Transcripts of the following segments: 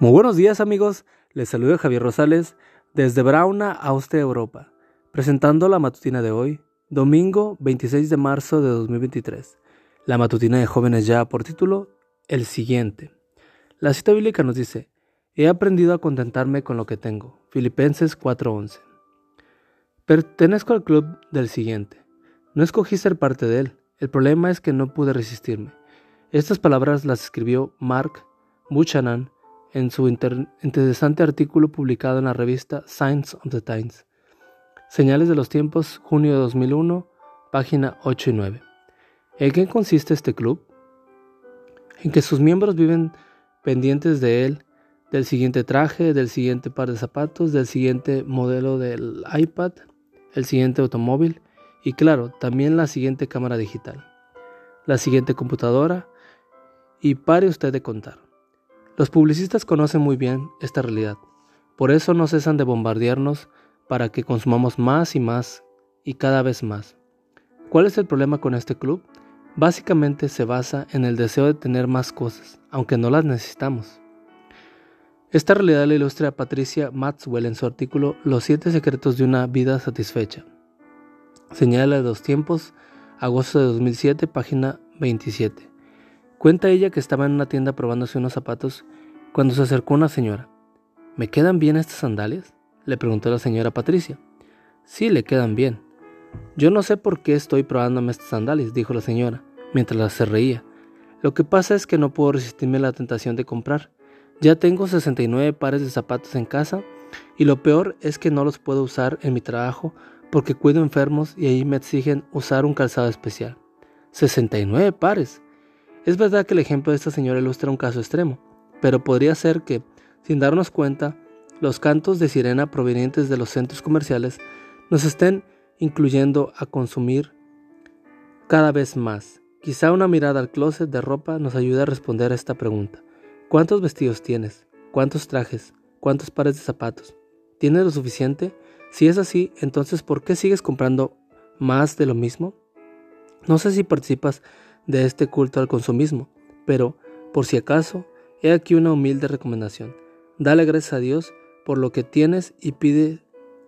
Muy buenos días amigos, les saludo Javier Rosales desde Brauna, Austria, Europa, presentando la matutina de hoy, domingo 26 de marzo de 2023. La matutina de jóvenes ya por título, el siguiente. La cita bíblica nos dice, he aprendido a contentarme con lo que tengo. Filipenses 4:11. Pertenezco al club del siguiente. No escogí ser parte de él, el problema es que no pude resistirme. Estas palabras las escribió Mark Buchanan en su interesante artículo publicado en la revista Science of the Times. Señales de los tiempos, junio de 2001, página 8 y 9. ¿En qué consiste este club? En que sus miembros viven pendientes de él, del siguiente traje, del siguiente par de zapatos, del siguiente modelo del iPad, el siguiente automóvil y claro, también la siguiente cámara digital, la siguiente computadora y pare usted de contar. Los publicistas conocen muy bien esta realidad, por eso no cesan de bombardearnos para que consumamos más y más y cada vez más. ¿Cuál es el problema con este club? Básicamente se basa en el deseo de tener más cosas, aunque no las necesitamos. Esta realidad la ilustra Patricia Maxwell en su artículo Los siete secretos de una vida satisfecha. Señala de dos tiempos, agosto de 2007, página 27. Cuenta ella que estaba en una tienda probándose unos zapatos cuando se acercó una señora. ¿Me quedan bien estas sandalias? le preguntó la señora Patricia. Sí, le quedan bien. Yo no sé por qué estoy probándome estas sandalias, dijo la señora, mientras se reía. Lo que pasa es que no puedo resistirme a la tentación de comprar. Ya tengo 69 pares de zapatos en casa y lo peor es que no los puedo usar en mi trabajo porque cuido enfermos y ahí me exigen usar un calzado especial. 69 pares. Es verdad que el ejemplo de esta señora ilustra un caso extremo, pero podría ser que, sin darnos cuenta, los cantos de sirena provenientes de los centros comerciales nos estén incluyendo a consumir cada vez más. Quizá una mirada al closet de ropa nos ayude a responder a esta pregunta. ¿Cuántos vestidos tienes? ¿Cuántos trajes? ¿Cuántos pares de zapatos? ¿Tienes lo suficiente? Si es así, entonces ¿por qué sigues comprando más de lo mismo? No sé si participas de este culto al consumismo, pero, por si acaso, he aquí una humilde recomendación. Dale gracias a Dios por lo que tienes y, pide,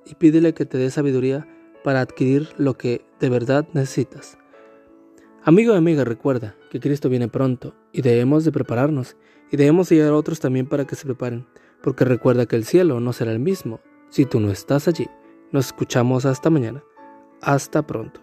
y pídele que te dé sabiduría para adquirir lo que de verdad necesitas. Amigo y amiga, recuerda que Cristo viene pronto y debemos de prepararnos y debemos ayudar a otros también para que se preparen, porque recuerda que el cielo no será el mismo si tú no estás allí. Nos escuchamos hasta mañana. Hasta pronto.